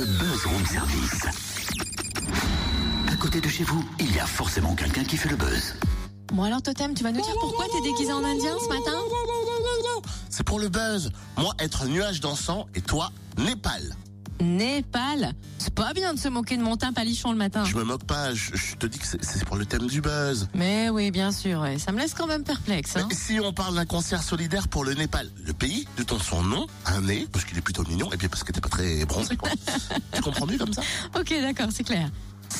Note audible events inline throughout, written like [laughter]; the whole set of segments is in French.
le Buzz Room Service. À côté de chez vous, il y a forcément quelqu'un qui fait le buzz. Bon alors Totem, tu vas nous dire pourquoi t'es déguisé en indien ce matin? C'est pour le buzz. Moi, être nuage dansant et toi, Népal. Népal C'est pas bien de se moquer de mon teint palichon le matin. Je me moque pas, je, je te dis que c'est- pour le thème du buzz. Mais oui, bien sûr, ouais. ça me laisse quand même perplexe. Hein. Si on parle d'un concert solidaire pour le Népal, le pays, de ton son nom, un nez, parce qu'il est plutôt mignon, et puis parce que t'es pas très bronzé, quoi. [laughs] tu comprends mieux comme ça? Ok, d'accord, c'est clair.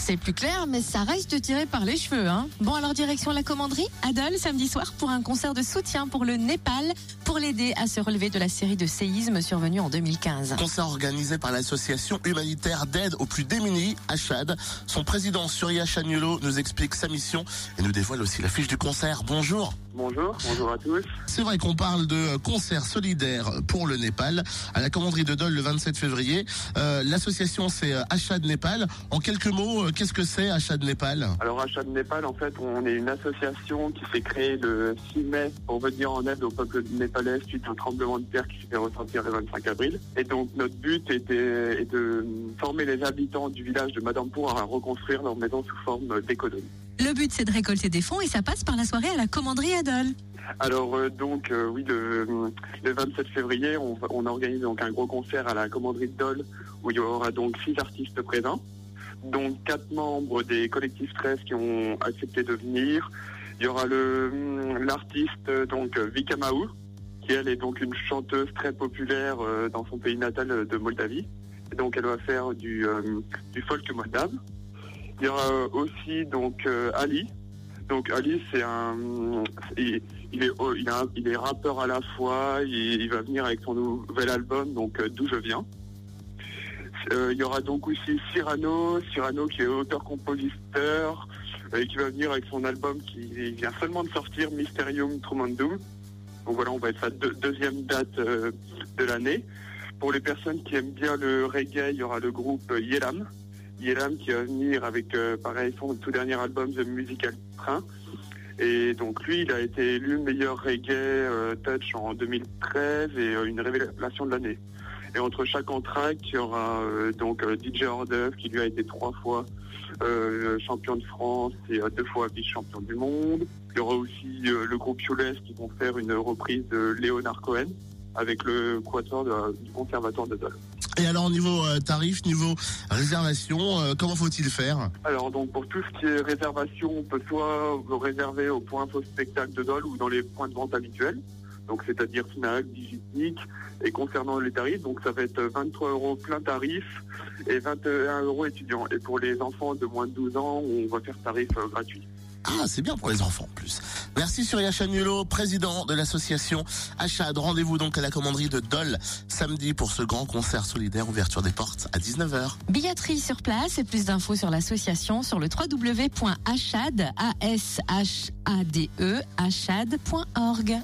C'est plus clair, mais ça reste tiré par les cheveux. Hein. Bon, alors direction la commanderie, Adol, samedi soir, pour un concert de soutien pour le Népal, pour l'aider à se relever de la série de séismes survenus en 2015. Concert organisé par l'association humanitaire d'aide aux plus démunis, Achad. Son président, Surya Chagnulo, nous explique sa mission et nous dévoile aussi la fiche du concert. Bonjour. Bonjour, bonjour à tous. C'est vrai qu'on parle de concert solidaire pour le Népal à la commanderie de Dole le 27 février. Euh, L'association c'est euh, Achad Népal. En quelques mots, euh, qu'est-ce que c'est Achad Népal? Alors Achat de Népal, en fait, on est une association qui s'est créée le 6 mai pour venir en aide au peuple népalais suite au tremblement de terre qui s'est fait ressentir le 25 avril. Et donc notre but était est de former les habitants du village de Madampour à reconstruire leur maison sous forme d'économie. Le but, c'est de récolter des fonds et ça passe par la soirée à la commanderie Adol. Alors euh, donc euh, oui le, le 27 février on, organise donc un gros concert à la commanderie de Dole où il y aura donc six artistes présents donc quatre membres des collectifs Stress qui ont accepté de venir. Il y aura hum, l'artiste euh, donc euh, Vika Mahou qui elle est donc une chanteuse très populaire euh, dans son pays natal euh, de Moldavie. Et donc elle va faire du euh, du folk moldave il y aura euh, aussi donc euh, Ali. Donc Ali c'est un il, est oh, il, est rappeur à la fois il, va venir avec son nouvel album donc euh, d'où je viens. Euh, il y aura donc aussi Cyrano Cyrano qui est auteur-compositeur euh, et qui va venir avec son album qui vient seulement de sortir Mysterium Tremendum donc voilà on va être sa deux- deuxième date euh, de l'année. Pour les personnes qui aiment bien le reggae il y aura le groupe euh, Yelam Yelam qui va venir avec euh, pareil son tout dernier album The Musical Train et donc lui, il a été élu meilleur reggae euh, touch en 2013 et euh, une révélation de l'année. Et entre chaque entraque, il y aura donc DJ Ordeuf qui lui a été trois fois champion de France et deux fois vice-champion du monde. Il y aura aussi le groupe Yoles qui vont faire une reprise de Léonard Cohen avec le quatuor de- du conservatoire de Dole. Et alors niveau euh, tarif, niveau réservation, euh, comment faut-il faire? Alors donc pour tout ce qui est réservation, on peut soit réserver au point faux spectacle de Dole ou dans les points de vente habituels, donc c'est-à-dire Fnac, Digitnic. Et concernant les tarifs, donc ça va être 23 euros plein tarif et 21 euros étudiants. Et pour les enfants de moins de 12 ans, on va faire tarif euh, gratuit. Ah, c'est bien pour les enfants en plus. Merci Surya Chagnulo, président de l'association Achad. Rendez-vous donc à la commanderie de Dole samedi pour ce grand concert solidaire, ouverture des portes à 19h. Billetterie sur place et plus d'infos sur l'association sur le www.achad, A-S-H-A-D-E, achad.org.